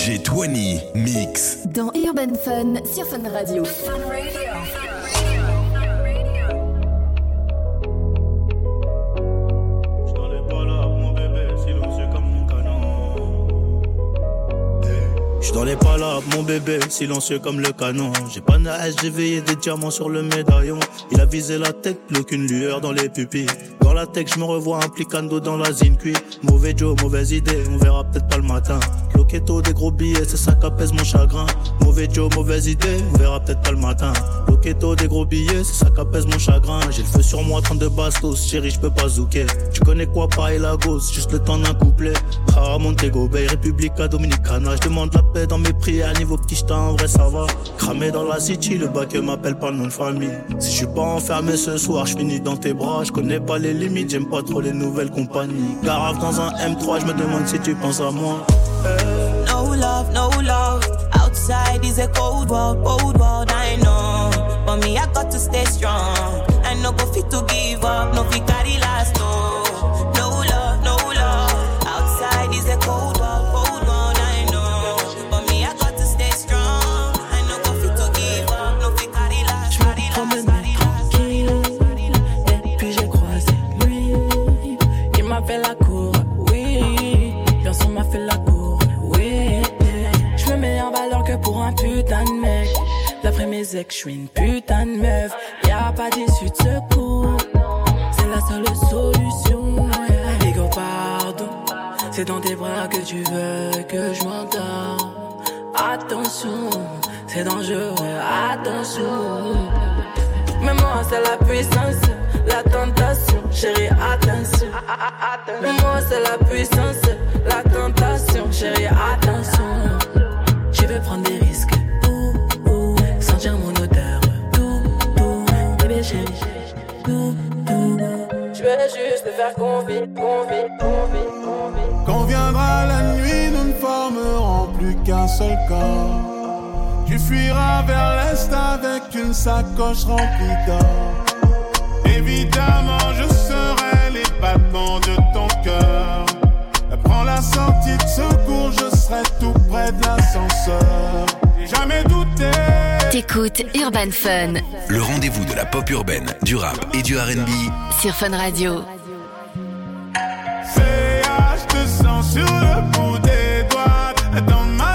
DJ 20 Mix. Dans Urban Fun sur Fun Radio. Je dans les palabres, mon bébé, silencieux comme le canon. J'ai pas de j'ai veillé des diamants sur le médaillon. Il a visé la tête, plus qu'une lueur dans les pupilles. Dans la tech, je me revois implicando dans la zine cuit. Mauvais Joe, mauvaise idée, on verra peut-être pas le matin. Loquetto, des gros billets, c'est ça qu'apaise mon chagrin. Mauvais Joe, mauvaise idée, on verra peut-être pas le matin. Loquetto, des gros billets, c'est ça qu'apaise mon chagrin. J'ai le feu sur moi, 32 bastos, chérie, je peux pas zouker. Tu connais quoi, pareil la gosse, juste le temps d'un couplet. Ah, Montego Bay, Republica Dominicana, je demande la paix dans mes prières, niveau petit en vrai ça va. Cramé dans la city, le bac m'appelle pas nom de famille. Si je suis pas enfermé ce soir, je finis dans tes bras, je connais pas les limites, j'aime pas trop les nouvelles compagnies. Garave dans un M3, je me demande si tu penses à moi. No love, no love. Outside is a cold world, cold world, I know. But me, I got to stay strong. I no go fit to give up, no fit carry last, no. Mes ex, je suis une putain de meuf. Y'a pas d'issue de secours. C'est la seule solution. yeah. Ego, pardon. C'est dans tes bras que tu veux que je m'endors. Attention, c'est dangereux, attention. Mais moi, c'est la puissance, la tentation. Chérie, attention. Mais moi, c'est la puissance, la tentation. Chérie, attention. Je veux prendre des risques. Juste te faire. Quand viendra la nuit, nous ne formerons plus qu'un seul corps. Tu fuiras vers l'est avec une sacoche remplie d'or. Évidemment, je serai les battements de ton cœur. Prends la sortie de secours, je serai tout près de l'ascenseur. Jamais douté. T'écoutes Urban Fun Le rendez-vous de la pop urbaine, du rap et du RB. sur Fun Radio. Je te sens sur le bout des doigts. Dans ma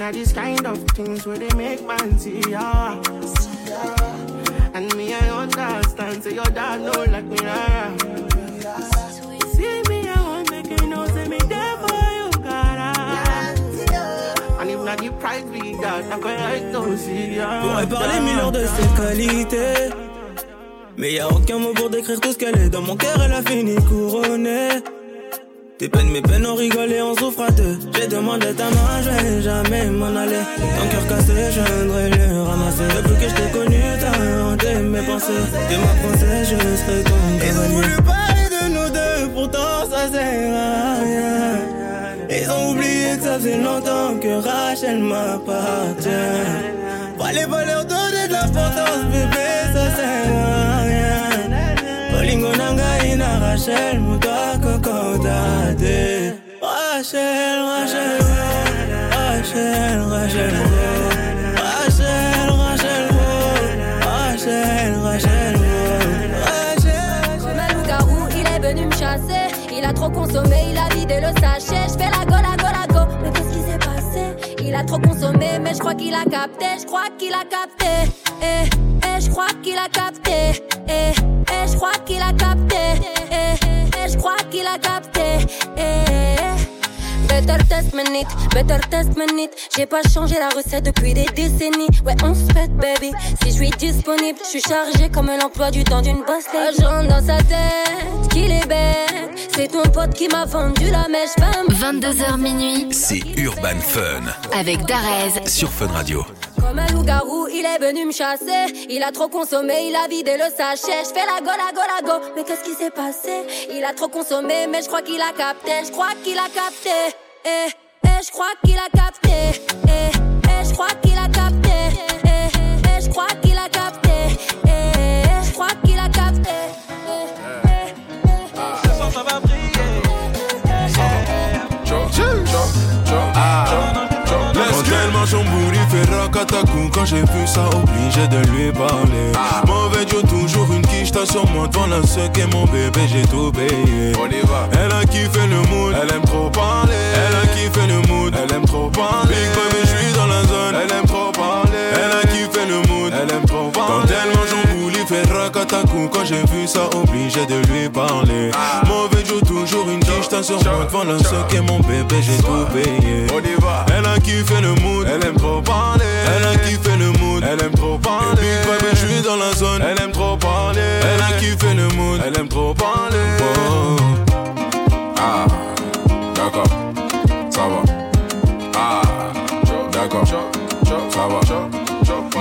Not this kind of things where they make man see ya. And me I understand, say your dad know like me. ah. See me I want make you me you, gotta. And if not the price be that, I'm like. Pourrais parler mille de ses qualités. Mais y a aucun mot pour décrire tout ce qu'elle est. Dans mon cœur, elle a fini couronnée. Tes peines, mes peines, on rigole et on souffre à deux. J'ai demandé ta main, je vais jamais m'en aller. Ton cœur cassé, je viendrai le ramasser. Depuis que je t'ai connu, t'as hanté mes pensées. T'es ma princesse, je serai ton Ils ont voulu parler de nous deux, pourtant ça sert à rien. Ils ont oublié que ça fait longtemps que Rachel m'appartient. Pas les valeurs donner de l'importance, bébé, ça sert à rien. Bolingo nanga ina Rachel, dade. Rachel, Rachel. Rachel, Rachel. Rachel, Rachel. Rachel, Rachel, il est venu me trop consommé, il a vidé le sachet. Je fais la go, la go, la go. Mais qu'est-ce qui s'est passé? Il a trop consommé, mais je crois qu'il a capté. Je crois qu'il a capté. Eh, je crois qu'il a capté. Eh, eh, je crois qu'il a capté. Eh, eh, je crois qu'il a capté. Eh, Better test minute, better test minute. J'ai pas changé la recette depuis des décennies. Ouais, on se pète, baby. Si je suis disponible, je suis chargé comme l'emploi du temps d'une boss Agent dans sa tête, qu'il est bête. C'est ton pote qui m'a vendu la mèche, femme. 22h minuit. C'est Urban Fun. Avec Darez. Sur Fun Radio. Comme un loup-garou, il est venu me chasser. Il a trop consommé, il a vidé le sachet. Je fais la go, la go, la go. Mais qu'est-ce qui s'est passé? Il a trop consommé, mais je crois qu'il a capté. Je crois qu'il a capté. Eh, eh, je crois qu'il a capté. Eh, eh, je crois qu'il a capté. Eh, eh, je crois qu'il a capté. Eh, eh, je crois qu'il a capté. Son fait racatacou Quand j'ai vu ça obligé de lui parler. Mauvais Dieu toujours une quiche T'as sur moi devant la sec et mon bébé j'ai tout payé. On y va. Elle a kiffé le mood Elle aime trop parler. Elle a kiffé le mood Elle aime trop parler. Big baby je suis dans la zone Elle aime trop parler. Elle a kiffé le mood Elle aime trop parler. Quand tellement son Quand j'ai vu ça obligé de lui parler. Mauvais Dieu toujours une T'as sur moi devant la sec et mon bébé j'ai tout payé. Elle a kiffé le mood. Elle aime trop parler. Elle a kiffé le mood. Elle aime trop parler. Big baby je suis dans la zone. Elle aime trop parler. Elle a kiffé le mood. Elle aime trop parler. Ah, d'accord, ça va. Ah, d'accord, ça va.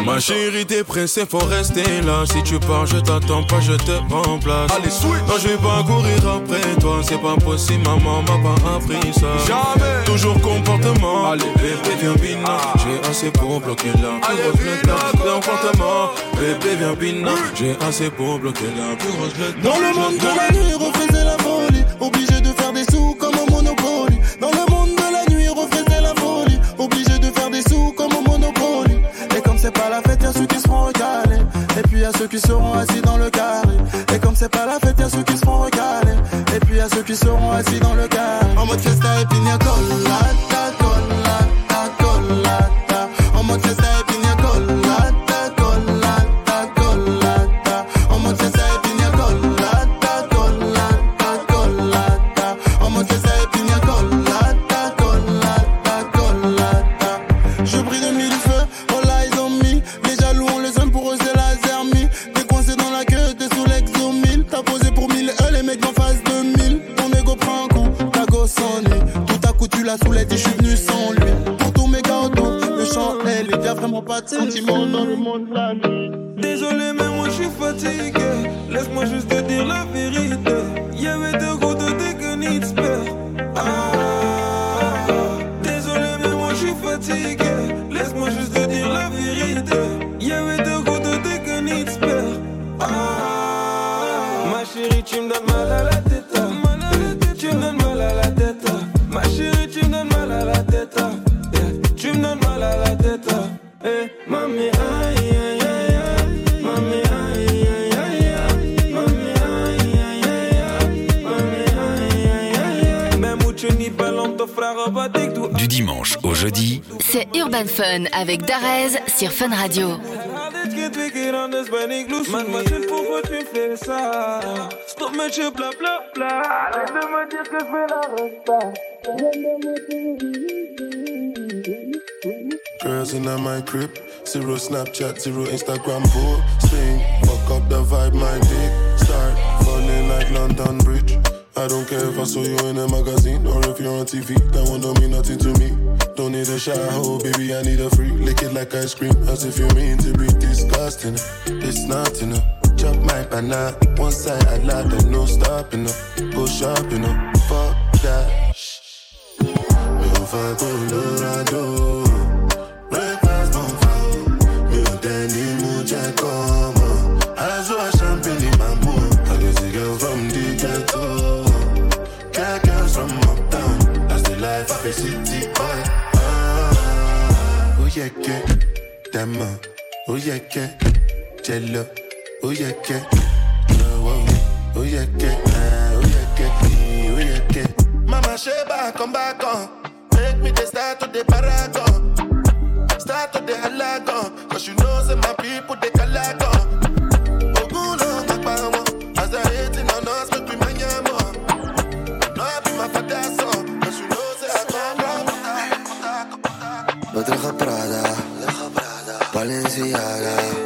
Ma chérie t'es pressée faut rester là. Si tu pars je t'attends pas je te remplace. Allez, switch. Non je vais pas courir après toi. C'est pas possible maman m'a pas appris ça. Jamais. Toujours comportement. Allez. bébé viens bina. J'ai assez pour bloquer plus Allez, bina, Comportement. Bébé viens bina. J'ai assez pour bloquer la plus grosse Dans le monde de la nuit, refaisait la folie. Obligé de faire seront assis dans le carré. Et comme c'est pas la fête, y'a ceux qui seront recalés. Et puis y'a ceux qui seront assis dans le carré. En mode fiesta et pina colada, avec Darez sur Fun Radio. Arrête que tu es anders ik loes Mademoiselle, pourquoi tu fais ça? Stop met je bla bla bla Arrête de me dire que je fais la resta Girls in my crib, zero Snapchat, zero Instagram posting. Fuck up the vibe, my dick start falling like London Bridge. I don't care if I saw you in a magazine or if you're on TV. That one don't mean nothing to me. Don't need a shower, oh, baby, I need a free. Lick it like ice cream, as if you mean to be disgusting. It's not enough. Chop my banana, one side I like, there's no stopping up. Go shopping up, fuck that. Me on fire Colorado. Breakfast yeah, yeah. Uh, oh yeah, yeah. Jello, oh yeah, yeah. Oh, oh, oh yeah, yeah. Ah, oh yeah, yeah. Oh yeah, yeah. Sheba, come back on. Make me the start of the paragon. Start of the halagon. Cause you know, say my people, they Balenciaga.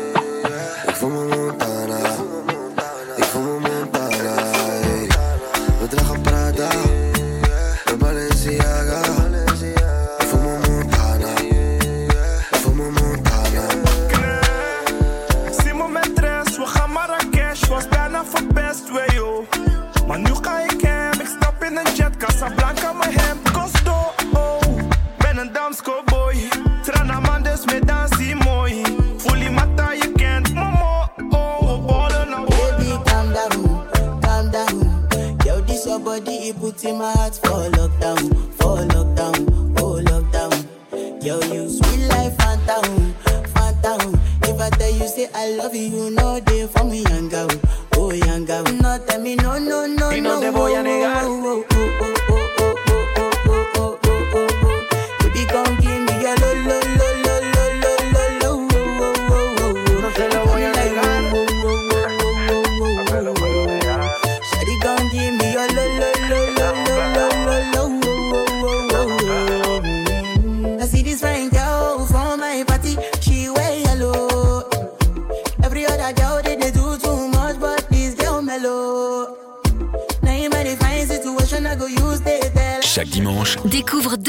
This your body, it put in my heart for lockdown, for lockdown, oh lockdown. Yo, you sweet life, phantom, phantom. If I tell you say I love you, you know they for me, young girl, oh young girl. No, tell me no, no, no, Y no no. te voy a negar. oh, oh,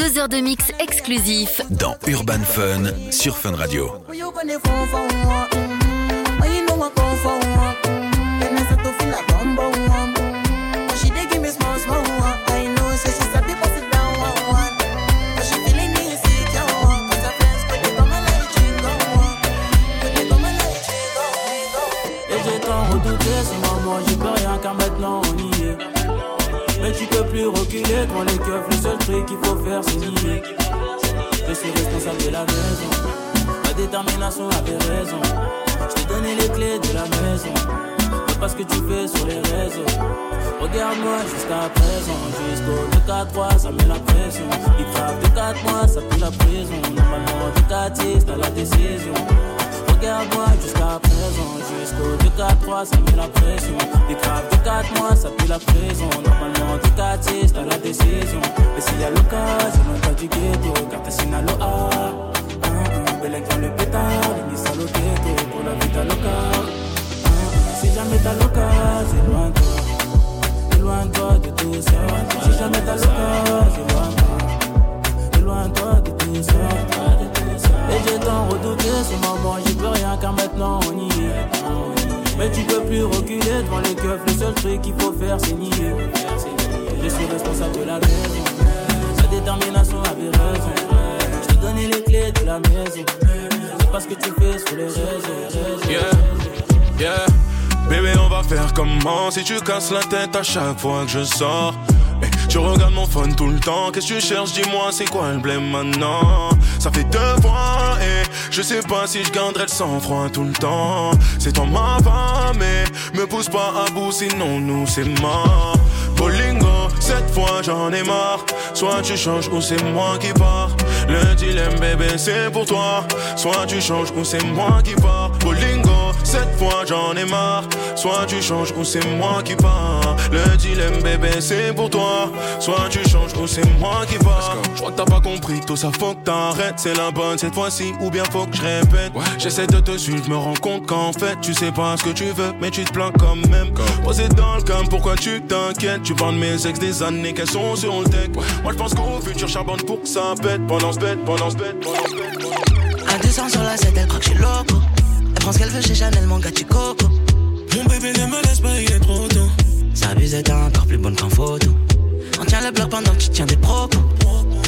deux heures de mix exclusifs dans Urban Fun sur Fun Radio. Les keufs, le seul truc qu'il faut faire c'est nier. Je suis responsable de la maison, ma détermination avait raison. Je t'ai donné les clés de la maison, mais pas ce que tu fais sur les réseaux. Regarde-moi jusqu'à présent, jusqu'au 2-4-3, ça met la pression. Il frappe de 4 mois, ça pue la prison. Normalement, de 4 t'as la décision. Regarde-moi jusqu'à présent, jusqu'au 2-4-3, ça met la pression. Des graves de 4 mois, ça pue la prison. Normalement, du 4 t'as la décision. Mais s'il y a l'occasion, loin pas du ghetto, car t'as signé à l'OA. Belle dans le pétard, les à l'occasion pour la vie local. Si jamais t'as l'occasion, c'est loin de toi. Loin de toi de tout ça. Si jamais t'as l'occasion, c'est loin de toi. C'est loin de toi de tout ça. Et j'ai tant redouté ce moment, j'y peux rien car maintenant on y est. Mais tu peux plus reculer devant les keufs, le seul truc qu'il faut faire c'est nier. Je suis responsable de la maison, sa détermination avait raison. Je t'ai donné les clés de la maison, c'est pas ce que tu fais sur les réseaux. Yeah, yeah. Bébé, on va faire comment si tu casses la tête à chaque fois que je sors? Eh, tu regardes mon phone tout le temps, qu'est-ce que tu cherches? Dis-moi, c'est quoi le blême maintenant? Ça fait deux fois et je sais pas si je garderai le sang-froid tout le temps. C'est ton ma mais me pousse pas à bout, sinon nous c'est mort. Bolingo, cette fois j'en ai marre. Soit tu changes ou c'est moi qui pars. Le dilemme, bébé, c'est pour toi. Soit tu changes ou c'est moi qui pars. Cette fois j'en ai marre. Soit tu changes ou c'est moi qui pars. Le dilemme, bébé, c'est pour toi. Soit tu changes ou c'est moi qui pars. Je crois que t'as pas compris, tout ça faut que t'arrêtes. C'est la bonne cette fois-ci, ou bien faut que je répète. J'essaie de te suivre, je me rends compte qu'en fait, tu sais pas ce que tu veux, mais tu te plains quand même. Posé dans le cam, pourquoi tu t'inquiètes? Tu parles de mes ex des années qu'elles sont sur le deck. Moi je pense qu'au futur charbonne pour que ça pète. Pendant ce bête, pendant ce bête, pendant ce bête. À 200 sur la 7, elle croit que je suis loco. Prend ce qu'elle veut chez Chanel, mon gars, tu coco. Mon bébé ne me laisse pas, il est trop tôt. Sa bise est encore plus bonne qu'en photo. On tient le bloc pendant que tu tiens des propos.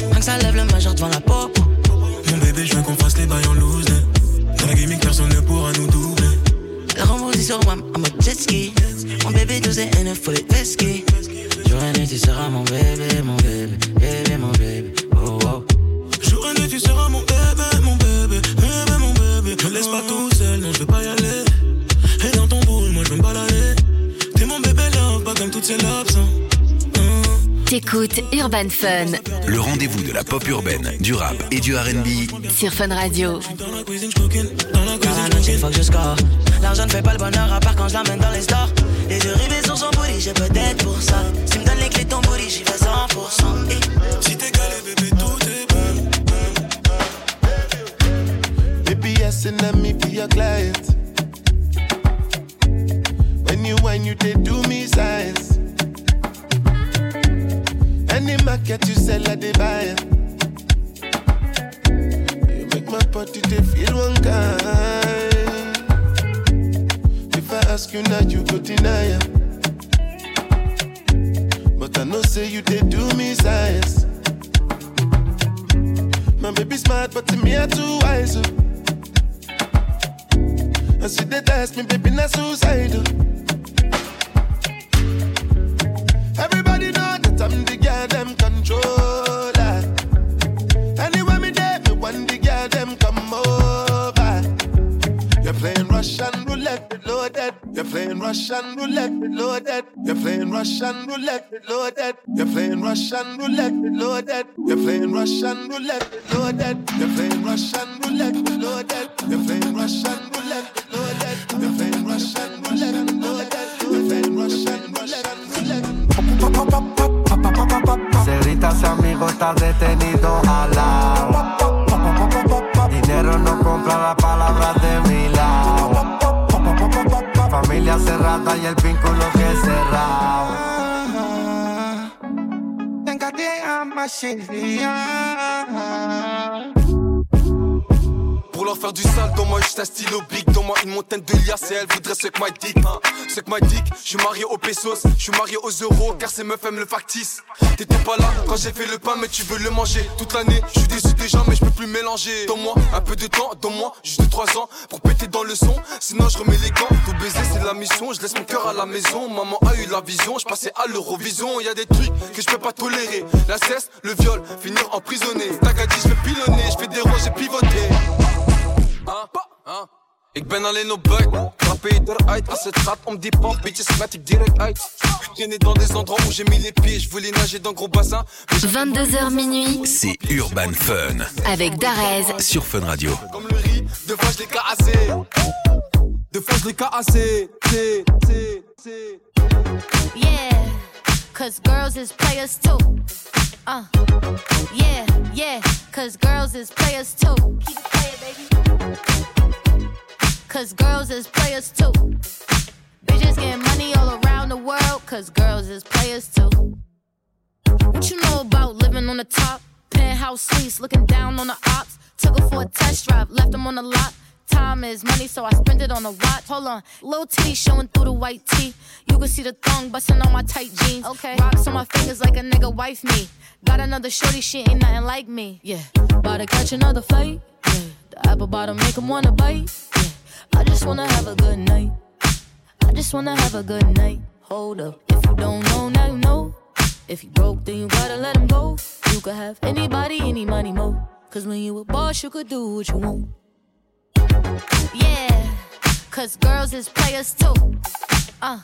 Rien que ça lève le majeur devant la popo. Mon bébé, je veux qu'on fasse les bails en loose. Dans la gaming, personne ne pourra nous doubler. Elle remboursé sur WAM en mode jet ski. Mon bébé 12 et N, faut les pesquer. Jour et nuit, tu seras mon bébé, mon bébé, bébé, mon bébé. T'écoutes Urban Fun Le rendez-vous de la pop urbaine, du rap et du RB. sur Fun Radio. Dans la cuisine, faut que je score. L'argent ne fait pas le bonheur à part quand je l'amène dans les stores. Les yeux rivés sur son booty, j'ai peut-être pour ça. Si me donne les clés de ton booty, j'y vais 100%. Et Si t'es calé, bébé, tout est belle. Baby, yes, and let me be your client. When you whine, you they do me size. Any market you sell, I they buy. You make my body feel one kind. If I ask you now, you go deny it. But I know say you they do me size. My baby smart, but to me I too wise. oh. And see they test me, baby, not suicidal. I'm the girl them me me want the them come over. You're playing Russian roulette loaded. You're playing Russian roulette loaded. You're playing Russian roulette loaded. You're playing Russian roulette loaded. You're playing Russian roulette loaded. You're playing Russian roulette loaded. You're playing Russian roulette loaded. You're playing Russian roulette loaded. You're playing Russian roulette. Cerita, ese amigo está detenido al lado. Dinero no compra las palabras de mi lado. Familia cerrada y el vínculo que es cerrado. Chérie. Pour faire du sale, dans moi juste un stylo big, dans moi une montagne de liasses et elle voudrait ce que my dick. hein. Ce que my dick, je suis marié aux pesos, je suis marié aux euros, car ces meufs aiment le factice. T'étais pas là quand j'ai fait le pain, mais tu veux le manger toute l'année. Je suis déçu déjà, mais je peux plus mélanger. Donne-moi un peu de temps, donne-moi juste 3 ans pour péter dans le son. Sinon, je remets les gants. Tout baiser, c'est la mission. Je laisse mon cœur à la maison. Maman a eu la vision, je passais à l'Eurovision. Y a des trucs que je peux pas tolérer. La cesse, le viol, finir emprisonné. Tagadi, je fais pilonner, je fais des roches, j'ai pivoté. Hein? Hein? Ik ben alleen op buik, trappen je eruit Als het gaat om die pamp, bitches smet ik direct uit Ik traînais dans des endroits où j'ai mis les pieds Je voulais nager dans gros bassins 22h minuit C'est Urban Fun avec Darez sur Fun Radio. Comme le riz, deux fois je l'ai cassé Deux fois je l'ai cassé. Yeah, cause girls is players too. Uh, yeah, yeah, cause girls is players too. Keep it playing, baby. Cause girls is players too. Bitches getting money all around the world, cause girls is players too. What you know about living on the top? Penthouse suites, looking down on the ops. Took her for a test drive, left them on the lot. Time is money, so I spend it on a watch. Hold on, little titty showing through the white tee. You can see the thong busting on my tight jeans. Okay, rocks on my fingers like a nigga wife me. Got another shorty, she ain't nothing like me. Yeah, about to catch another fight. The apple bottom make 'em wanna bite. Yeah, I just wanna have a good night. I just wanna have a good night. Hold up, if you don't know, now you know. If you broke, then you gotta let him go. You could have anybody, any money, mo. Cause when you a boss, you could do what you want. Yeah, cause girls is players too. Uh,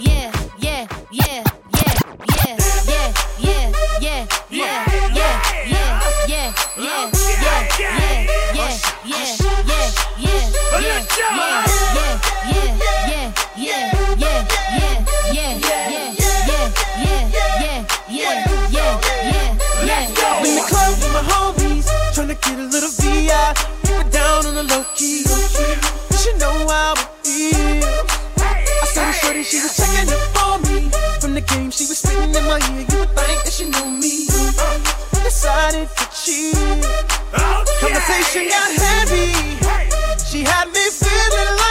yeah, yeah, yeah, yeah, yeah, yeah, yeah, yeah, yeah, yeah, yeah, yeah, yeah, yeah, she was spitting in my ear. You would think that she knew me. Uh. Decided to cheat. Conversation got heavy. She had me feeling like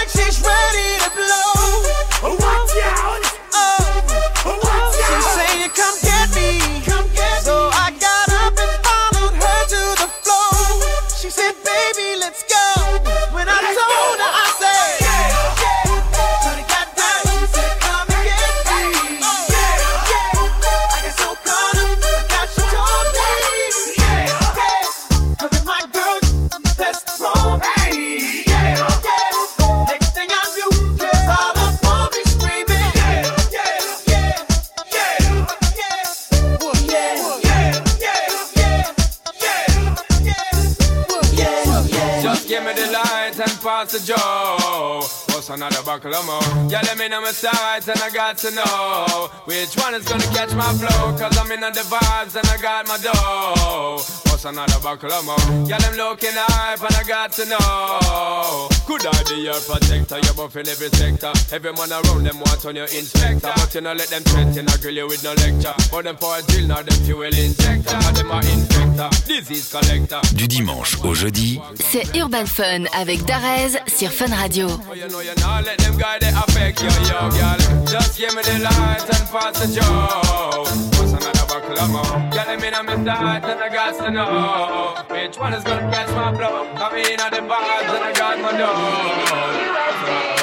the Joe. What's another buckle of more? Yeah, let me know my sides and I got to know which one is gonna catch my flow. Cause I'm in the vibes and I got my dough. What's another buckle of more? Yeah, them looking hype and I got to know. Could I be your protector? You're buff in every sector. Every man around them want on your inspector. But you know, let them threaten, I grill you with no lecture. But them for a drill, now them fuel injector. Now them are infector, disease collector. Du dimanche au jeudi, C'est Urban Fun avec Darez sur Fun Radio. Oh, you know, you not let them guy they affect you, yo, girl. Just give me the light and pass the joe. Another buckle of more? Girl, I'm in a. Hot and I got to know which one is gonna catch my blow. I'm in on the vibes and I got my dough.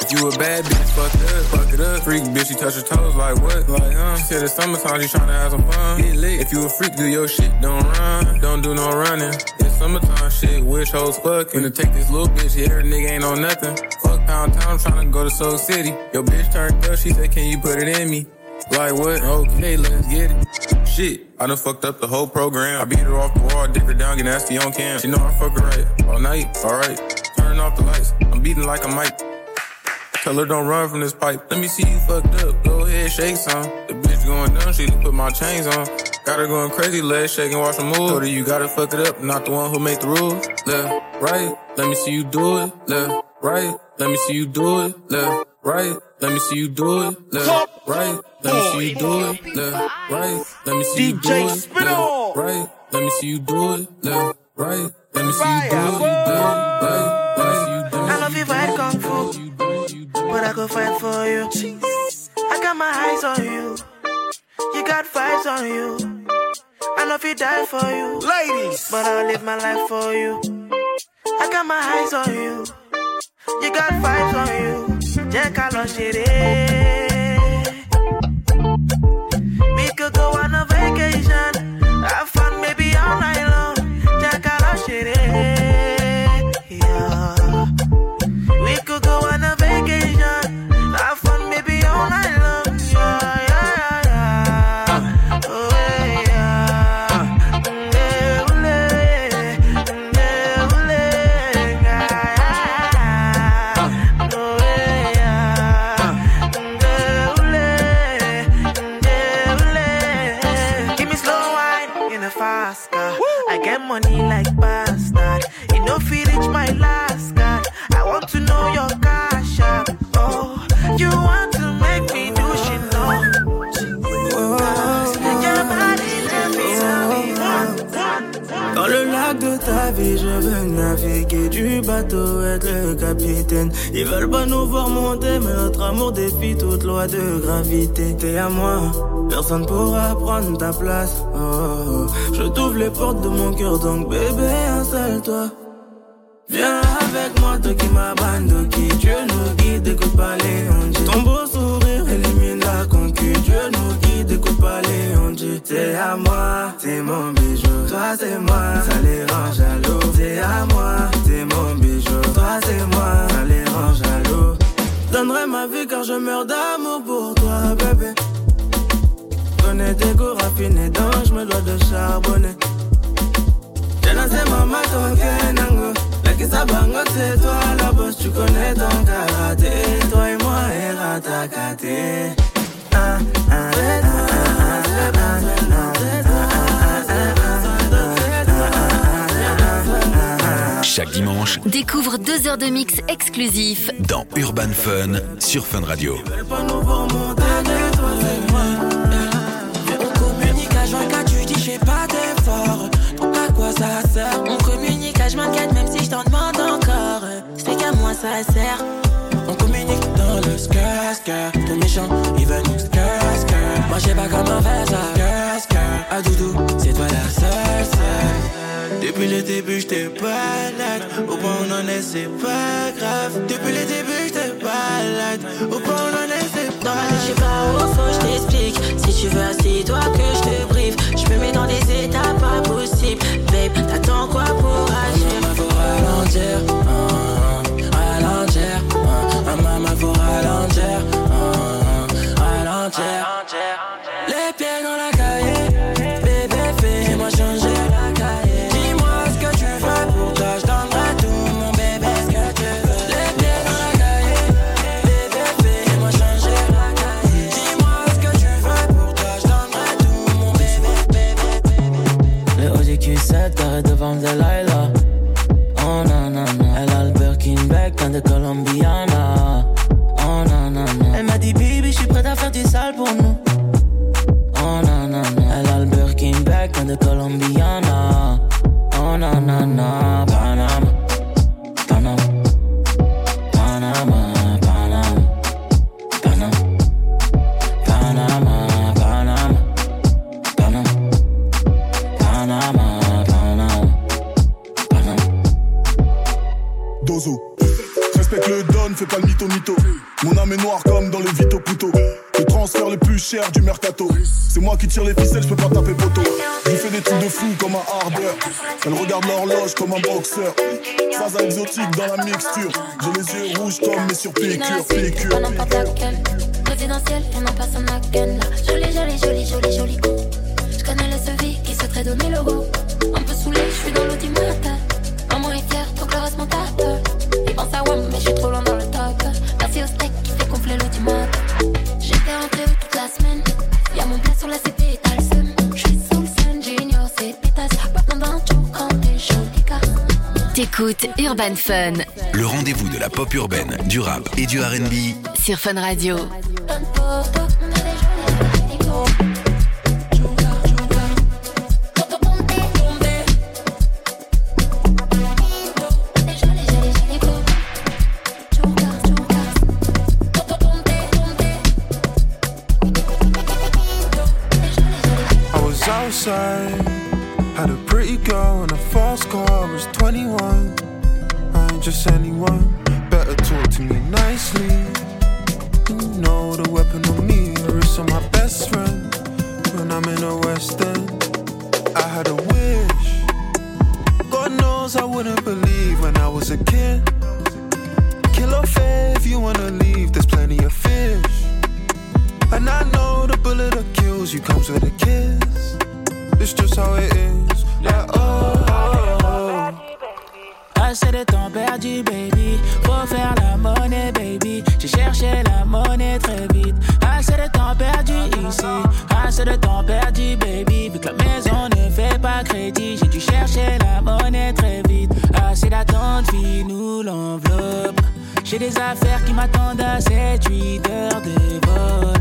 If you a bad bitch, fuck it up, fuck it up. Freak bitch, you touch your toes like what? Like, huh? She said it's summertime, she tryna have some fun. Get lit. If you a freak, do your shit, don't run. Don't do no running. It's summertime shit, wish hoes fuck. Finna take this little bitch, yeah, her nigga ain't on nothing. Fuck Pound Town, tryna go to Soul City. Your bitch turned up, she said, can you put it in me? Like what? Okay, let's get it. Shit, I done fucked up the whole program. I beat her off the wall, dick her down, get nasty on cam. She know I fuck her right all night, alright. Turn off the lights, I'm beating like a mic. Tell her don't run from this pipe. Let me see you fucked up. Go ahead, shake some. The bitch going down, she done put my chains on. Got her going crazy, legs shaking, watch her move. Told her you gotta fuck it up, not the one who make the rules. Left, right, let me see you do it. Left, right, let me see you do it. Left, right, let me see you do it. Left, right, let me see you do it. Left, right, let me see you do it. Left, right, let me see you do it. Left, right, let me see you do it. Left, right, let me see you do it. I love you fight kung fu, but I go fight for you. I got my eyes on you, you got vibes on you. I love you die for you, ladies, but I'll live my life for you. I got my eyes on you, you got vibes on you. Jẹ́ ká lọ ṣeré. We could go on a vacation, have fun maybe all night long. Le capitaine. Ils veulent pas nous voir monter, mais notre amour défie toute loi de gravité. T'es à moi, personne pourra prendre ta place. Oh, je t'ouvre les portes de mon cœur, donc bébé, installe-toi. Viens avec moi, toi qui m'abandonne, qui Dieu nous guide, écoute pas les ondes. Ton beau sourire élimine la concu, Dieu nous guide, écoute pas les ondes. T'es à moi, t'es mon bijou, toi c'est moi, ça les rend jaloux. T'es à moi, mon bijou, toi c'est moi, ça les rend jaloux. Donnerai ma vie car je meurs d'amour pour toi, bébé. Connais tes goûts raffinés, donc je me dois de charbonner. Jana c'est maman ton kenango Laki sabango c'est toi la bosse Tu connais ton karaté Toi et moi et ratakate chaque dimanche Découvre deux heures de mix exclusif dans Urban Fun sur Fun Radio. On communique à 24, tu dis j'ai pas d'effort. À quoi ça sert On communique à 24, même si je t'en demande encore. C'est qu'à moi ça sert. On communique dans le skr. Ton méchant, il veut nous skr. Moi je sais pas comment faire ça. Skr. À doudou, c'est toi la seule. Depuis le début, j'étais balade. Au point où on en est, c'est pas grave. Depuis le début, j'étais balade. Au point où on en est, c'est pas Non, mais je sais pas où faut, je t'explique. Si tu veux, assis-toi que je te brief. Je me mets dans des états pas possibles. Babe, t'attends quoi pour agir? Faut ralentir, ah, ralentir. ah, ah, maman, faut ralentir, ralentir. Les Colombiana. Oh non, non, non. Panama. Panama. Panama. Panama. Panama. Panama. Panama. Panama. Panama. Panama. Dozo. Respecte le don, fais pas le mytho mytho. Mon âme est noire comme dans le Vito Puto. Le transfert le plus cher du mercato. C'est moi qui tire les ficelles, je peux pas taper poteau fou comme un hardeur. Elle regarde l'horloge comme un boxeur. Phase exotique dans la mixture. J'ai les yeux rouges comme mes sur piqûres, piqûres. Présidentielle, et non personne n'a ken là. Joli, joli, joli, joli, joli coup. Je connais les sevis qui se traitent de mes logos. T'écoutes Urban Fun Le rendez-vous de la pop urbaine, du rap et du RB. sur Fun Radio. Assez de temps perdu, baby. Faut faire la monnaie, baby. J'ai cherché la monnaie très vite. Assez de temps perdu ici. Assez de temps perdu, baby. Vu que la maison ne fait pas crédit, j'ai dû chercher la monnaie très vite. Assez d'attente, nous l'enveloppe. J'ai des affaires qui m'attendent à 7-8 heures de vol.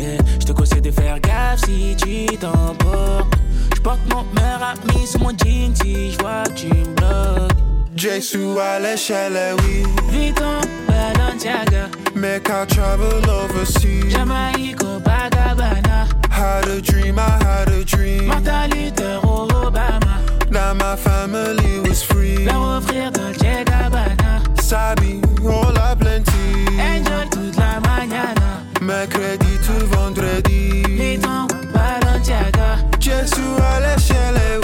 Yeah, Je te conseille de faire gaffe si tu t'emportes. Je porte mon meilleur ami sur mon jean si je vois que tu me bloques. Jesu à l'échelle, oui. Vuitton, Balenciaga. Make I travel overseas. Jamaïque, Copacabana. Had a dream, I had a dream. Martin Luther, Obama. That my family was free. Leur offrir Dolce Gabbana. Sabi, all a plenty. Enjoy toute la mañana. Mercredi to vendredi. Vuitton, Balenciaga. Jesu oui.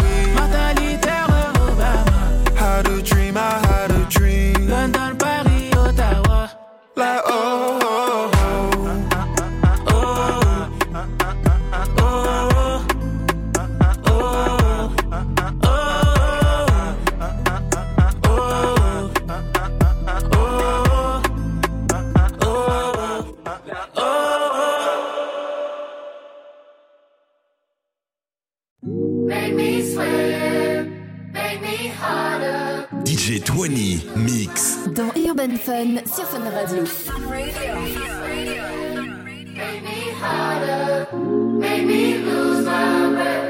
DJ 20 Mix. Dans Urban Fun sur Fun Radio. Make me harder, make me lose my breath,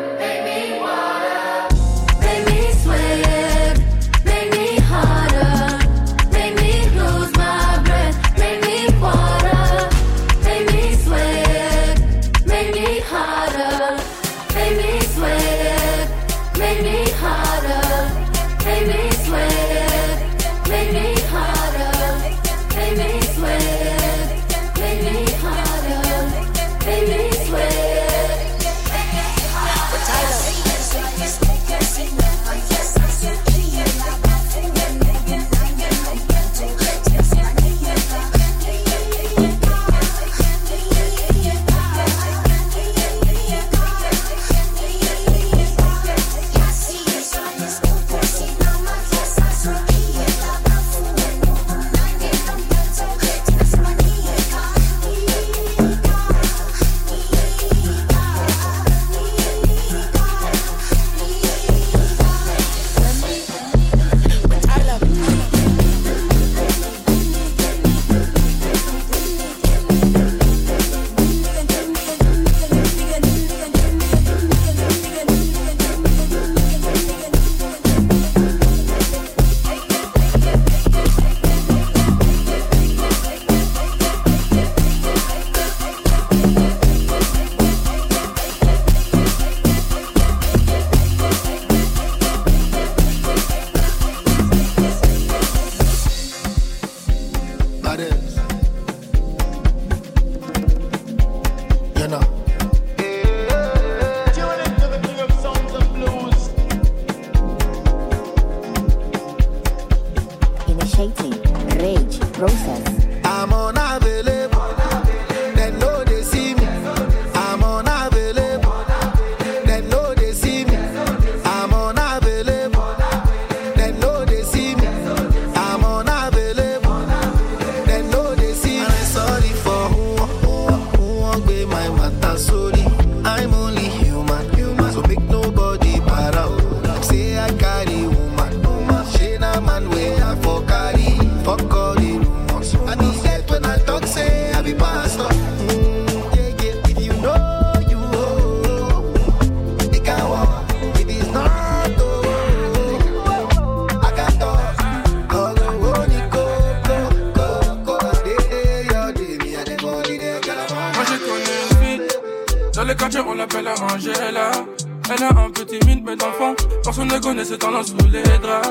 Elle a un petit mine mais d'enfant. Personne ne connaît ce talent sous les draps.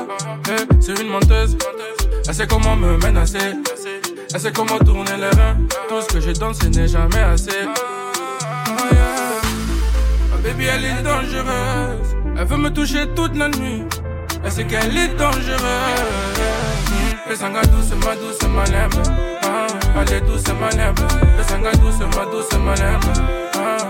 Eh, c'est une menteuse. Elle sait comment me menacer. Elle sait comment tourner les reins. Tout ce que je donne, ce n'est jamais assez. Oh, ma oh, baby, elle est dangereuse. Elle veut me toucher toute la nuit. Elle sait qu'elle est dangereuse. Le sanga douce, ma douce, ma lèvre. Elle est douce, ma lèvre. Le sanga douce, ma douce, ma lèvre.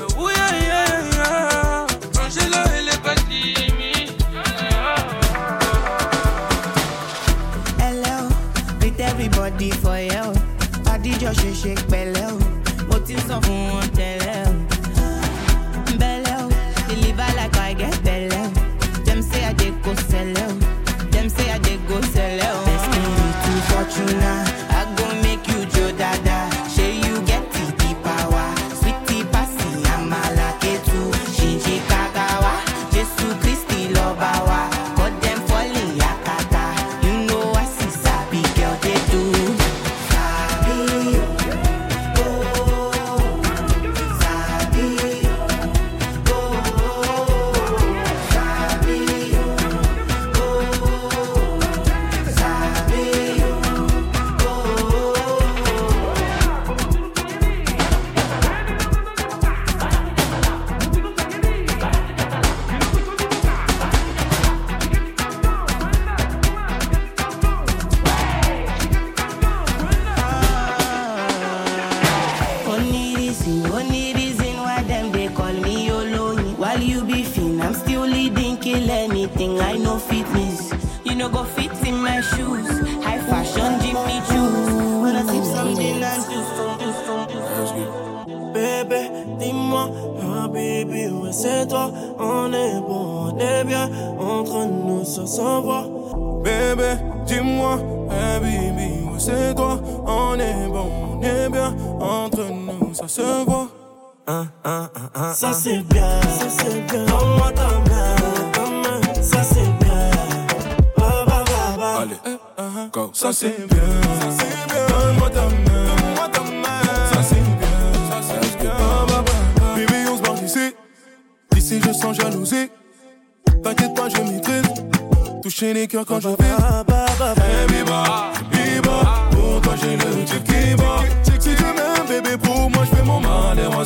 ṣe ṣe pẹ̀lẹ́ o mo ti sọ fún wọn.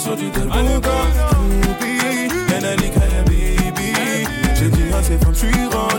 sur du. Tu. J'ai dit tu iras.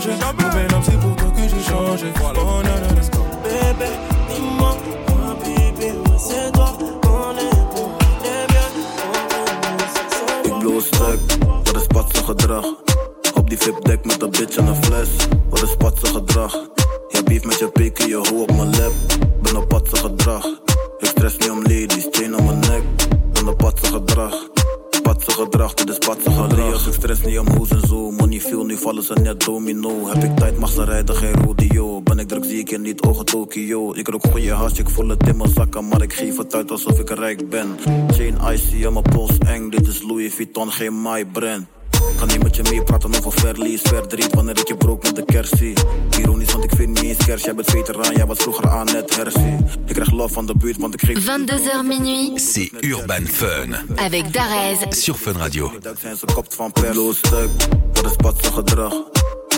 rijk ben. Chain IC aan mijn pols eng, dit is Louis Vuitton, geen my brand. Ik kan niet met je meepraten over verlies, verdriet Wanneer ik je broek met de kerst zie. Ironisch, want ik vind niet eens kerst. Jij bent veteraan, jij was vroeger aan het herzie. Ik krijg love van de buurt, want ik geef... 22h minuut. C'est Urban Fun. Avec Darez. Sur Fun Radio. Ik zijn ze kopt van perloostuk Wat is patse gedrag.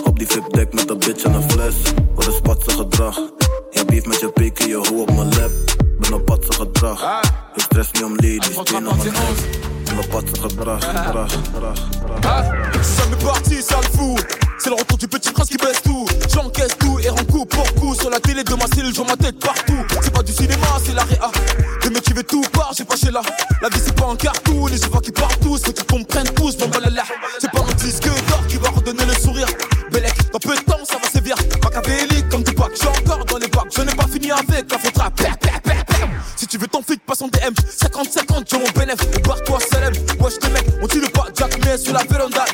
Op die flipdek met een bitch en een fles Wat is patse gedrag. Jij beef met je pik en je hoe op mijn lap Om ladies, die aan mijn nek. Ben op patse gedrag, gedrag, gedrag, gedrag. Ça m'est parti, ça le fou. C'est le retour du petit prince qui baisse tout. J'encaisse tout et rends coup pour coup. Sur la télé de ma cellule, je vois ma tête partout. C'est pas du cinéma, c'est la réa. Le mec qui veut tout part, j'ai pas chez là. La vie c'est pas un cartoon, les vois qui partent tous. Faut qu'ils comprennent tous, bon bah là. C'est pas mon disque d'or qui va redonner le sourire. Belek, dans peu de temps ça va sévir. Machiavélique comme du pack, j'ai encore dans les bacs. Je n'ai pas fini avec la. Si tu veux ton flic, passe en DM. 50-50, j'ai mon bénéf. Barre-toi, Salem. Wesh, les mecs, on tire pas Jack, mais sur la véranda.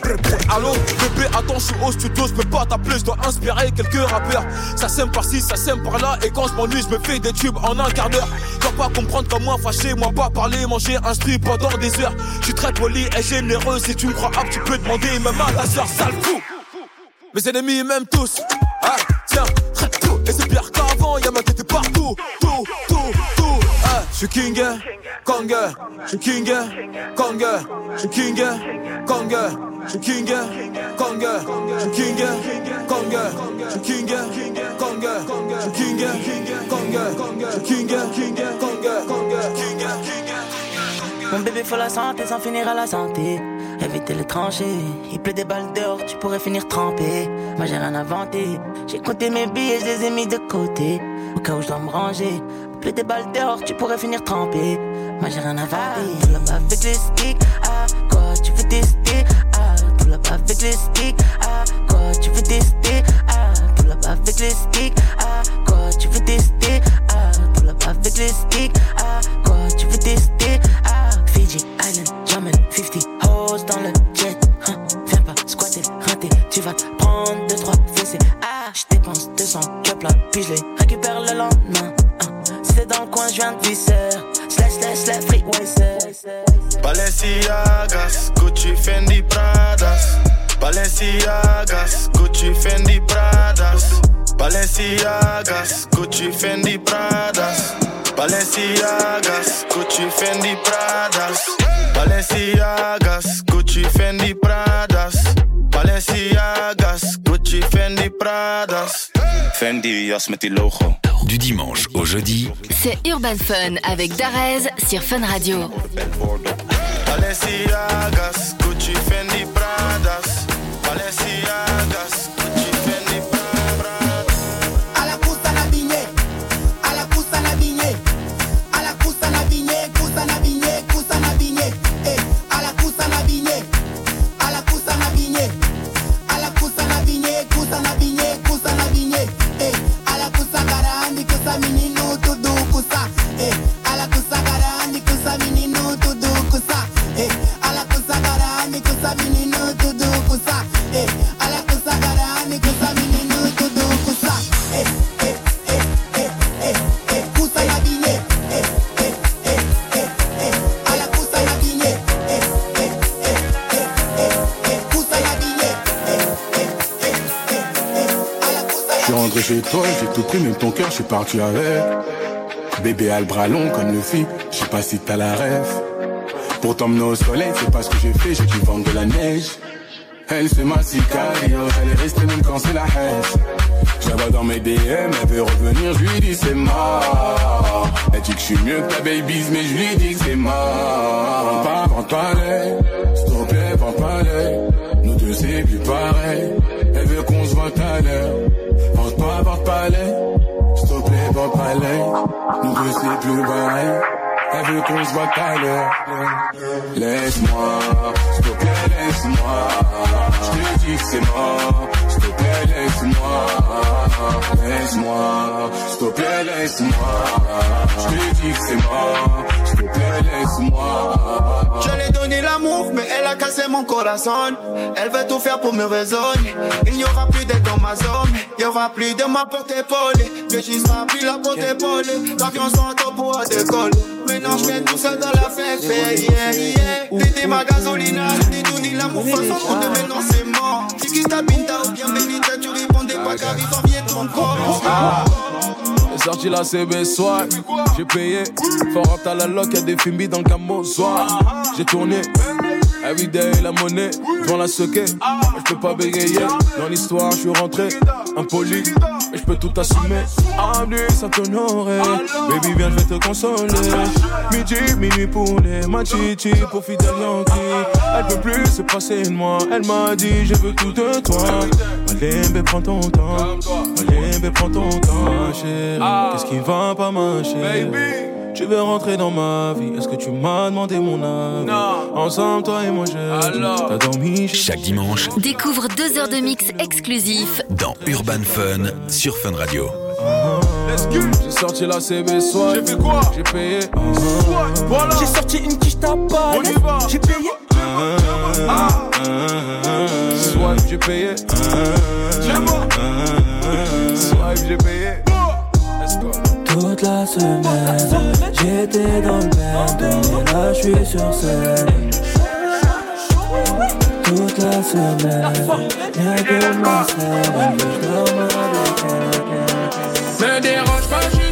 Allô, bébé, attends, je suis au studio, je peux pas t'appeler, je dois inspirer quelques rappeurs. Ça sème par-ci, ça sème par-là, et quand je m'ennuie, je me fais des tubes en un quart d'heure. Vas pas comprendre comme moi, fâché, moi pas parler, manger un strip pendant des heures. Je suis très poli et généreux, si tu me crois apte, tu peux demander même à ta soeur, sale fou. Mes ennemis m'aiment tous. Ah, Ah, je suis king, Kong, je suis king, Kong, je suis king, Kong, je suis king, Kong, je suis king, Kong, je suis king, Kong, je suis king, Kong, je suis king, Mon bébé faut la santé sans finir à la santé. Éviter les tranchées, il pleut des balles dehors, tu pourrais finir trempé. Moi j'ai rien inventé, j'ai compté mes billets, je les ai mis de côté. Au cas où je dois me ranger, pleut des balles dehors, tu pourrais finir trempé. Moi j'ai rien inventé, tout là-bas avec les sticks, ah quoi tu veux tester, ah tout là-bas avec les sticks, ah quoi tu veux tester, ah tout là-bas avec les sticks, ah quoi tu veux tester, ah tout là-bas avec les sticks, ah quoi tu veux tester, ah Fiji Island, Jamaica 50 hoes dans le jet, hein. viens pas squatter, rater, tu vas prendre deux trois fessées, ah je dépense 200 cup là, puis je les récupère le lendemain, c'est dans le coin, je viens de slash slash slash free Balenciagas, Gucci, Fendi, Pradas. Balenciagas, Gucci, Fendi, Pradas. Balenciagas, Gucci, Fendi, Pradas. Balenciagas, Gucci, Fendi, Pradas. Balenciagas, Gucci, Fendi, Pradas. Balenciagas, Gucci, Fendi, Pradas. Fendi, jas met die logo. Du dimanche au jeudi, C'est Urban Fun avec Darez sur Fun Radio. Balenciagas, Gucci, Fendi, Chez toi, j'ai tout pris, même ton cœur, je suis parti avec. Bébé a le bras long comme le fit, je sais pas si t'as la rêve. Pour t'emmener au soleil, c'est pas ce que j'ai fait, j'ai dû vendre de la neige. Elle c'est ma sicario, elle est restée même quand c'est la haine. Vois dans mes DM, elle veut revenir, je lui dis c'est mort. Elle dit que je suis mieux que ta babies, mais je lui dis que c'est mort. Pas, vends pas s'il te plaît, pas. Nous deux c'est plus pareil, elle veut qu'on se voit à l'heure. L'œil, s'il te plaît, pas l'œil. Nous deux c'est plus pareil, elle veut qu'on se voit à l'heure. Laisse-moi, s'il te plaît, laisse-moi. Je te dis que c'est mort, s'il te plaît, laisse-moi. Laisse-moi, s'il te plaît, laisse-moi. Je te dis que c'est mort, s'il te plaît, laisse-moi. Je l'ai donné l'amour, mais elle a cassé mon corazon. Elle veut tout faire pour me raisonner. Il n'y aura plus d'être dans ma zone. Il n'y aura plus de ma porte-épaule. Mais j'y sera plus la porte-épaule. L'avion s'entend pour décoller. Maintenant je viens tout seul dans la fête. Yeah, yeah. T'étais ma gasolina. T'es donné l'amour façon pour de maintenant c'est mort. Si qui t'habite, bien bénita, tu répondais pas car il vient ton corps. Sorti la CB soir, j'ai payé. Fort à la loc, y'a des films dans le camo soir. J'ai tourné, everyday la monnaie. devant la sequer. Je peux pas bégayer, dans l'histoire je suis rentré, impoli, et je peux tout assumer. Avenue Saint-Honoré, baby viens je vais te consoler. Midi, minuit pour les machichi, pour fidèle Yankee. Elle peut plus se passer de moi, elle m'a dit je veux tout de toi. Malembe prends ton temps, Malembe prends ton temps, chérie. Qu'est-ce qui va pas marcher? Tu veux rentrer dans ma vie, est-ce que tu m'as demandé mon avis Ensemble, toi et moi, j'ai T'as dormi Chaque dimanche, Découvre deux heures de mix exclusif dans Urban Fun sur Fun Radio. J'ai sorti la CB soit J'ai fait quoi J'ai payé. Voilà. J'ai sorti une quiche tabac. On y va. J'ai payé. Swipe, j'ai payé. Swipe, j'ai payé. Toute la semaine, j'étais dans le bain, là je suis sur scène. Toute la semaine, rien que ma scène, je. Me dérange pas, je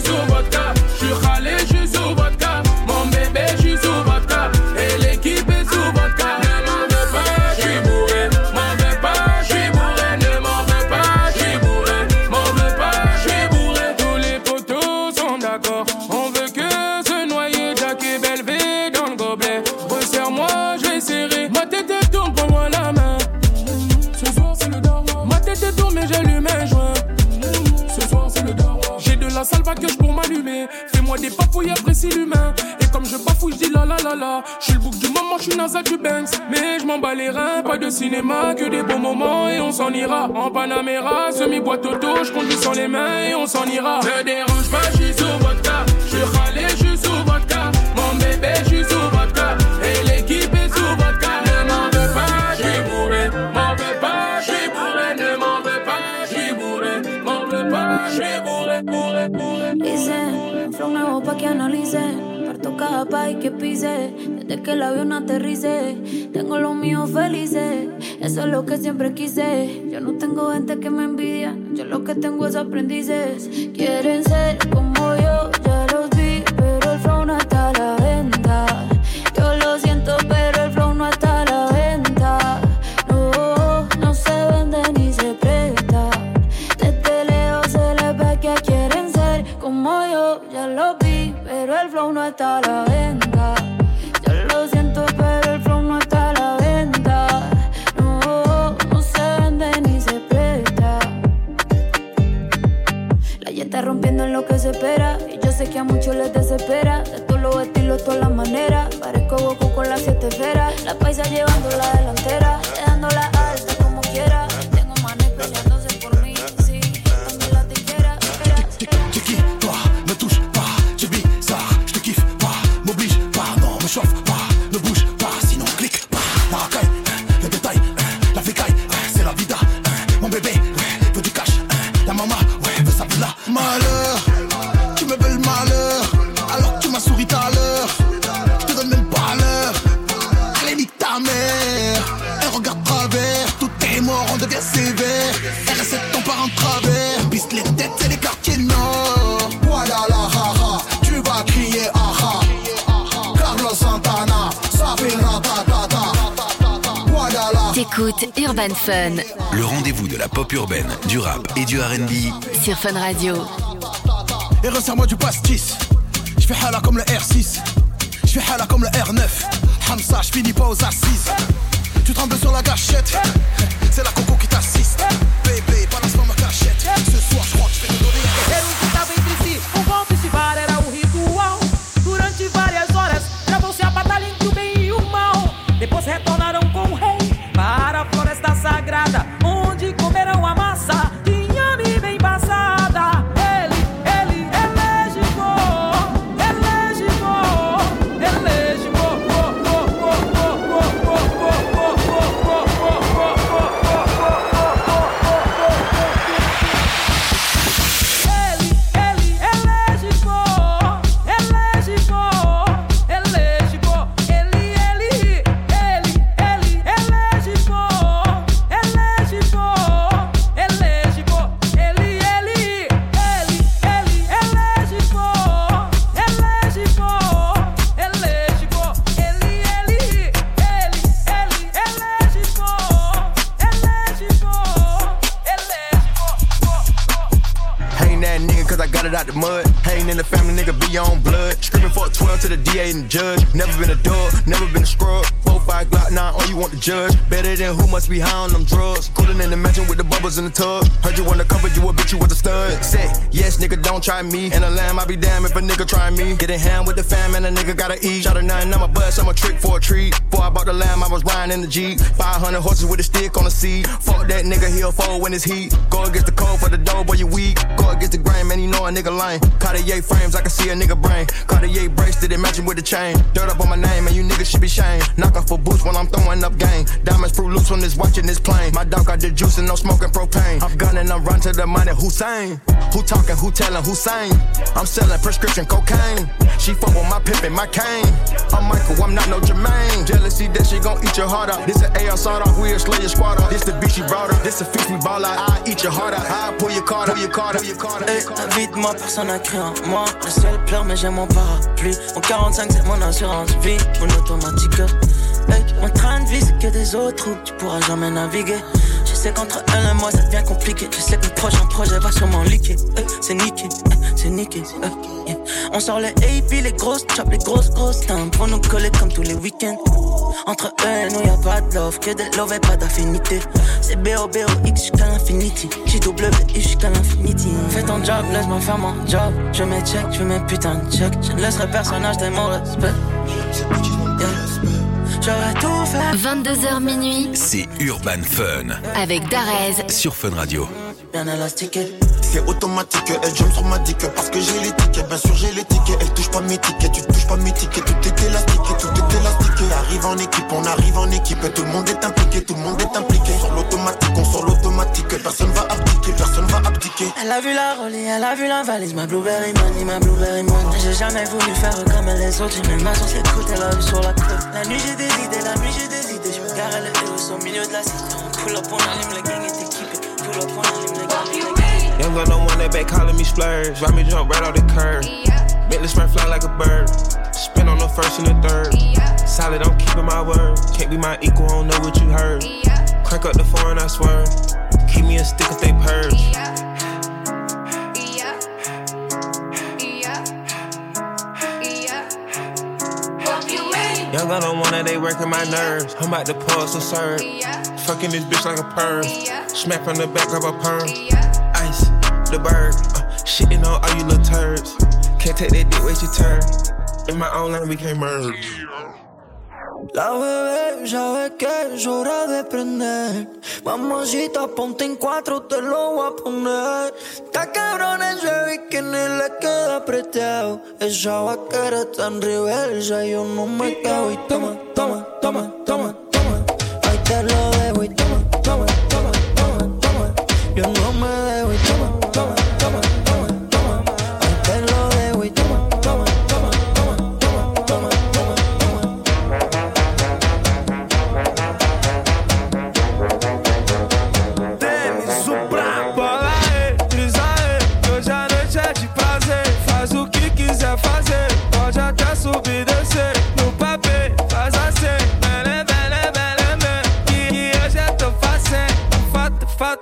Mais je m'en bats les reins, pas de cinéma, que des bons moments et on s'en ira. En Panamera, semi-boîte auto, je conduis sans les mains et on s'en ira. Ne dérange pas, je suis sous vodka. Je suis cada país que pise. Desde que el avión aterrice, tengo los míos felices. Eso es lo que siempre quise. Yo no tengo gente que me envidia. Yo lo que tengo es aprendices. Quieren ser como yo, está a la venta. Yo lo siento, pero el flow no está a la venta. No, no se vende ni se presta. La está rompiendo en lo que se espera. Y yo sé que a muchos les desespera. De todos los estilos, todas las maneras. Parezco Goku con las siete esferas. La paisa llevando la delantera. Push off, Urban Fun Le rendez-vous de la pop urbaine, du rap et du RB. sur Fun Radio. et resserre-moi du pastis. Je fais hala comme le R6, je fais hala comme le R9. Hamza, je finis pas aux assises. Tu trembles sur la gâchette, c'est la got it out the mud. Hating in the family, nigga, be on blood. Screaming for 12 to the DA and the judge. Never been a dog, never been a scrub. 4 5 Glock 9, all you want the judge. Better than who must be high on them drugs. Cooling in the mansion with the bubbles in the tub. Heard you wanna cover, you a bitch, you with a stud. Say, yes, nigga, don't try me. And a lamb, I be damn if a nigga try me. Get in hand with the fam, and a nigga gotta eat. Shot a nine, I'm a bust, I'm a trick for a treat. Before I bought the lamb, I was riding in the Jeep. 500 horses with a stick on the seat. Fuck that nigga, he'll fold when it's heat. Go against the cold for the dough, boy, you weak. Go against the grain, man, you know a nigga lame. Cartier frames, I can see a nigga brain. Cartier bracelet, it matching with the chain. Dirt up on my name, and you niggas should be shamed. Knock off for boots when I'm throwing up game. Diamonds fruit loops when this watching this plane. My dog got the juice and no smoking propane. I'm gunning, I'm run to the money. Hussein. Who talking, who telling, who saying? I'm selling prescription cocaine. She fuck with my pimp and my cane. I'm Michael, I'm not no Jermaine. Jealousy that she gon' eat your heart out. This an AR sawed off, we'll slay your squad out. This the bitch she brought her. This a feast we ball out. I eat your heart out. I pull your card out, your card out, your card out. Hey, la vie de moi, personne n'a cru en moi. Le ciel pleure, mais j'ai mon parapluie. Mon 45, c'est mon assurance vie, mon automatique. Hey, mon train de vie, que des autres routes. Tu pourras jamais naviguer. Je sais qu'entre elle et moi, ça devient compliqué. Je sais que le prochain projet va sûrement liquer. Hey, c'est niqué, c'est niqué. On sort les AP, les grosses chops, les grosses grosses timbres pour nous coller comme tous les week-ends. Entre eux et nous, y a pas de love, que de love et pas d'affinité. C'est B-O-B-O-X jusqu'à l'infinity. J'ai W jusqu'à l'infinity. Fais ton job, laisse-moi faire mon job. Je mets check, je mets putain de check. Je ne laisserai personne acheter mon respect. Yeah. J'aurais tout fait. 22h minuit. C'est Urban Fun. Avec Darez. Sur Fun Radio. Bien. C'est automatique, elle jump sur ma dick Parce que j'ai les tickets, bien sûr j'ai les tickets. Elle touche pas mes tickets, tu touches pas mes tickets. Tout est élastique, tout est élastique. Arrive en équipe, on arrive en équipe Tout le monde est impliqué, tout le monde est impliqué abdiquer Elle a vu la rollie, elle a vu la valise, ma blueberry money, ma blueberry money. J'ai jamais voulu faire comme les autres, j'ai même ma sur ses côtes, elle a vu sur la côte. La nuit j'ai des idées, la nuit j'ai des idées, je me gare la Eros au milieu de la cité. On pull up, on allume, le gang est équipé. Pull up, on allume, le gang est équipé. Young gun don't want that back calling me splurge. Ride me jump right off the curb. Bentley spray fly like a bird. Spin on the first and the third. Solid, I'm keeping my word. Can't be my equal, I don't know what you heard. Crank up the foreign, I swear. Keep me a stick if they purge. Young gun don't want that, they working my nerves. I'm about to pull some serve. Fucking this bitch like a perm. Smack from the back of a perm. Ice, the bird. Uh, shitting on all you little turds. Can't take that dick, wait your turn. In my own lane, we can't merge. La bebé sabe que es hora de prender. Mamacita, ponte en cuatro, te lo voy a poner. Está cabrón ese bikini, le queda apretado. Esa vaquera está en reversa, yo no me cago. Y toma, toma, toma, toma, toma. Ahí te lo dejo y toma, toma, toma, toma, toma. Yo no me dejo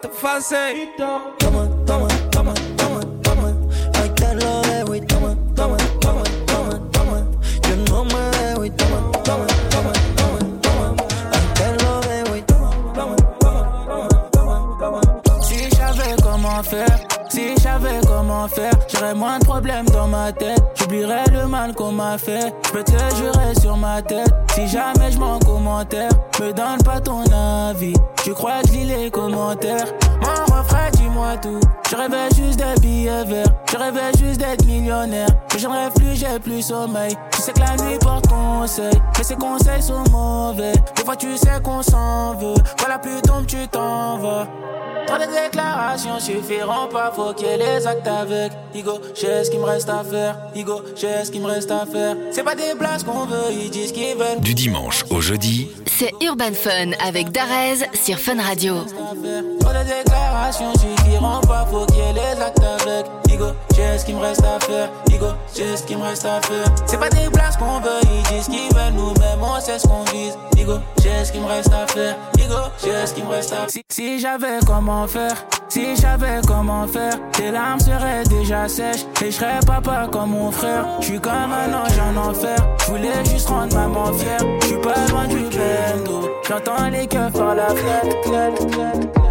te fazer. Come toma, faire, j'aurais moins de problèmes dans ma tête. J'oublierais le mal qu'on m'a fait. Je peux te jurer sur ma tête. Si jamais je m'en commentaire, me donne pas ton avis. Tu crois que je lis les commentaires? Refrain, dis-moi tout. Je rêvais juste des billets verts. Je rêvais juste d'être millionnaire. Mais j'en rêve plus, j'ai plus sommeil. Tu sais que la nuit porte conseil. Mais ces conseils sont mauvais. Des fois, tu sais qu'on s'en veut. La pluie tombe, tu t'en vas. Trop de déclarations suffiront pas, faut qu'il y ait les actes avec. Igo, j'ai ce qu'il me reste à faire. Igo, j'ai ce qu'il me reste à faire. C'est pas des blagues qu'on veut, ils disent qu'ils veulent. Du dimanche au jeudi, C'est Urban Fun avec Darez sur Fun Radio. Trop de déclarations suffiront pas, faut qu'il y ait les actes avec. Igo, Nigo, j'ai ce qu'il me reste à faire. Nigo, j'ai ce qu'il me reste à faire. C'est pas des blagues qu'on veut, ils disent qu'ils veulent nous-mêmes, on sait ce qu'on vise. Nigo, j'ai ce qu'il me reste à faire. Nigo, j'ai ce qu'il me reste à faire. Si, si j'avais comment faire, si j'avais comment faire, tes larmes seraient déjà sèches. Et je serais papa comme mon frère. Je suis comme un ange en enfer. Je voulais juste rendre maman fière. Je suis pas loin du bendo. J'entends les keufs par la fenêtre.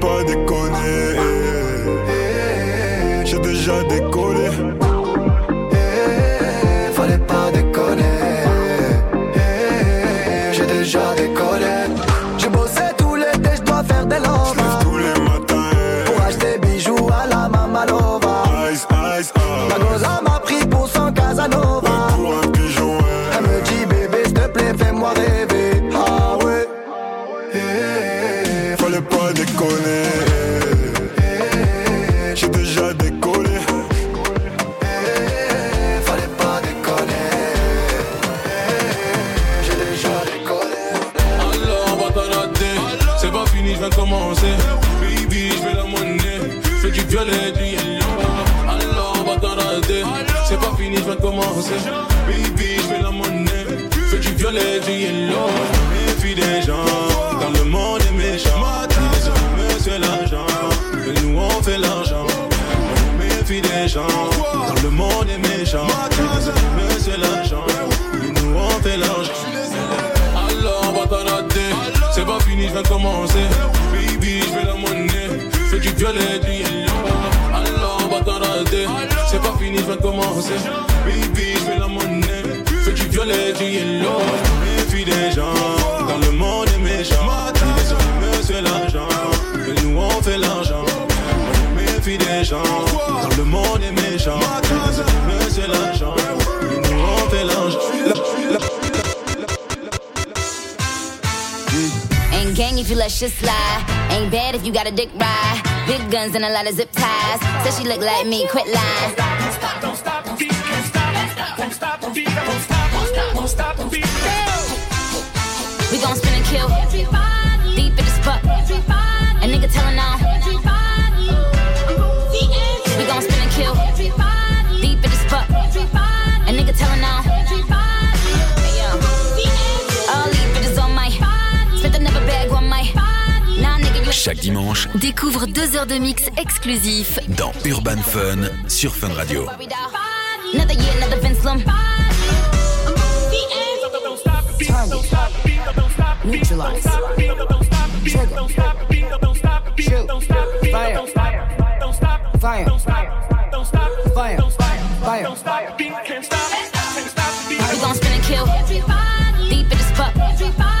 Pas déconner. J'ai déjà décollé. Commencer. Baby, je vais la monnaie. Fais du violet, du yellow. Méfie des gens. Dans le monde est méchant. Ils ont monsieur l'argent. Et nous, on fait l'argent. Méfie des gens. Dans le monde est méchant. Ont monsieur l'argent. Et nous, on fait l'argent. Alors on va t'en C'est pas fini, je viens de commencer Baby, je vais la monnaie Fais du violet, du yellow Alors on va t'en C'est pas fini, je viens de commencer Fais du violet, du yellow Méfie des gens Dans le monde est méchant Ils ont monsieur l'argent Et nous on fait l'argent Méfie des gens Dans le monde est méchant Ils ont monsieur l'argent Et nous on fait l'argent Ain't gang if you let shit slide. Ain't bad if you got a dick ride. Big guns and a lot of zip ties. Said she look like me, quit lying. We gon' spin and kill. Deep in the spot. A nigga telling on. We gon' spin and kill. Deep in the spot. A nigga telling on. Hey, yo. All these bitches on my. Spent another bag on my. Nah, nigga, you Chaque dimanche, Découvre deux heures de mix exclusif dans Urban Fun sur Fun Radio. Neutralize. Trigger. Shoot. Fire. Fire. Fire. Fire. We gon' spin and kill. Deep in the spot.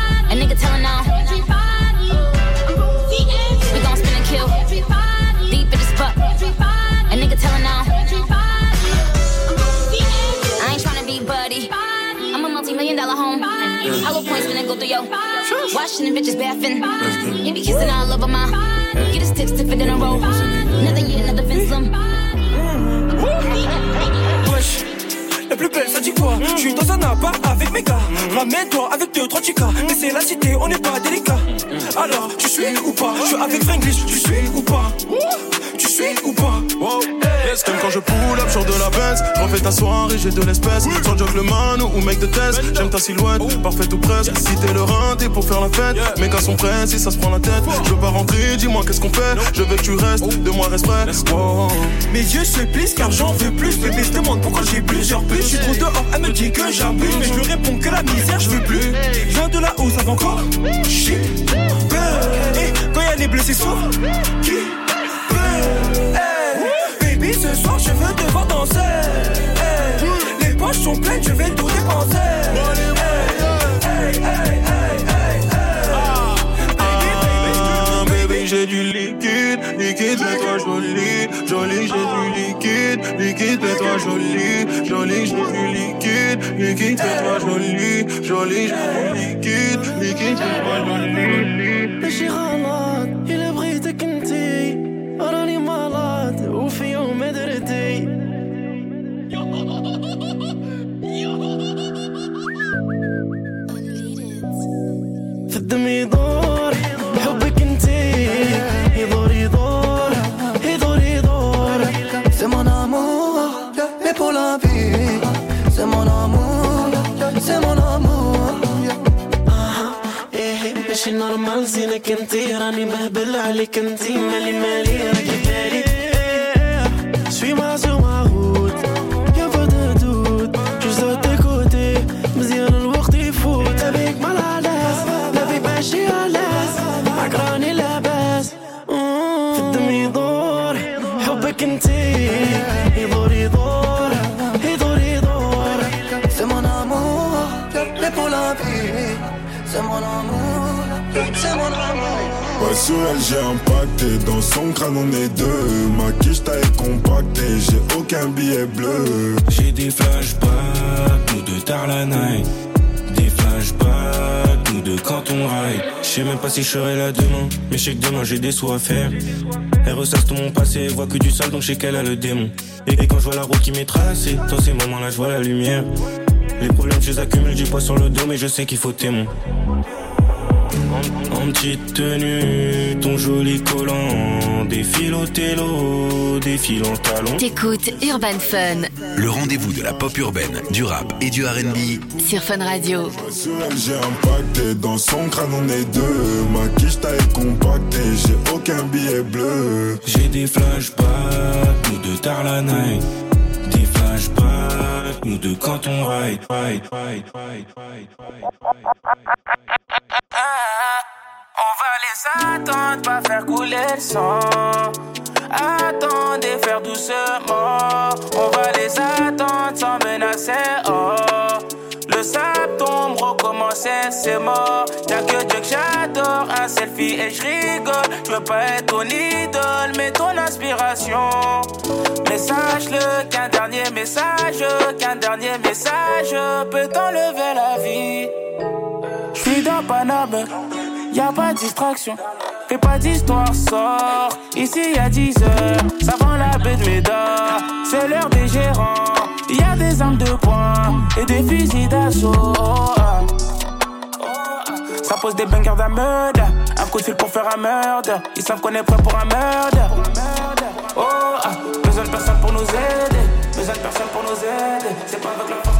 Yo. Washing the bitches bathing. You be kissing all over my. Get his tips to fit in a row. Another year, another Vince Lum. Wesh, la plus belle, ça dit quoi? Je suis dans un appart avec mes gars. Ramène-toi avec deux, trois chicas. Mais c'est la cité, on n'est pas délicat. Alors, tu suis ou pas? Je suis avec Franglish, tu suis ou pas? Suis ou pas? Yes, comme quand je pull up sur de la Benz Je refais ta soirée, j'ai de l'espèce. Sans joke le man ou mec de test. J'aime ta silhouette, parfaite ou presque. Si t'es le rein, t'es pour faire la fête. Mes gars sont prêts, si ça se prend la tête. Je veux pas rentrer, dis-moi qu'est-ce qu'on fait. Je veux que tu restes, de moi reste prêt. Oh. Mes yeux se plissent car j'en veux plus. Bébé se demande pourquoi j'ai plusieurs plus. Je suis trop dehors, elle me dit que j'abuse. Mais je lui réponds que la misère, je veux plus. Je viens de là-haut, ça va encore. Shit. Eh, quand y'a les blessés, souvent. Qui? nuit, ce soir je veux te voir danser. Les poches sont pleines, je vais tout dépenser. Ah, j'ai du liquide, liquide, mets-toi joli, joli, j'ai du liquide, liquide, toi joli, joli, j'ai du liquide, liquide, mets-toi joli, joli, j'ai du liquide, liquide, mets-toi joli. الدم يدور حبك انت. يدور يدور يدور يدور. سي مون امور مي بو لا في سي مون امور سي مون امور آه، إيه ماشي نورمال. زينك انت راني مهبل عليك انت. مالي مالي راكي بالي شوي معزوم عهود Ouais, sur elle, j'ai impacté. Dans son crâne, on est deux. Ma quiche taille compactée. J'ai aucun billet bleu. J'ai des flashbacks, nous deux tard la night. Des flashbacks, nous deux quand on ride. Je sais même pas si je serai là demain, mais je sais que demain j'ai des sous à faire. Elle ressasse tout mon passé, elle voit que du sale, donc je sais qu'elle a le démon. Et, et quand je vois la route qui m'est tracée, dans ces moments-là, je vois la lumière. Les problèmes, je les accumule, j'ai poids sur le dos, mais je sais qu'il faut témoin. En, en petite tenue, ton joli collant, des fils au télo, des fils en talons. T'écoutes Urban Fun Le rendez-vous de la pop urbaine, du rap et du RB. sur Fun Radio. J'ai impacté. Dans son crâne, on est deux. Ma quiche taille compactée. J'ai aucun billet bleu. J'ai des flashbacks, nous deux tard la night. Des flashbacks, nous deux quand on ride, ride, ride, ride, On va les attendre, pas faire couler le sang. Attendez, faire doucement. On va les attendre sans menacer. Oh, le tombe, recommencer, c'est mort. Y'a que Dieu que j'adore, un selfie et je rigole. Je veux pas être ton idole, mais ton inspiration. Mais sache-le qu'un dernier message, qu'un dernier message peut t'enlever la vie. Je suis dans Paname, y a pas de distraction. Fais pas d'histoire, sort. Ici a 10 heures, ça vend la baie de Médard. C'est l'heure des gérants. Y a des armes de poing et des fusils d'assaut. Ça pose des bangers d'un. Un coup de fil pour faire un meurtre. Ils savent qu'on est prêt pour un meurtre. Oh, ah. besoin de personne pour nous aider. Besoin de personne pour nous aider. C'est pas avec le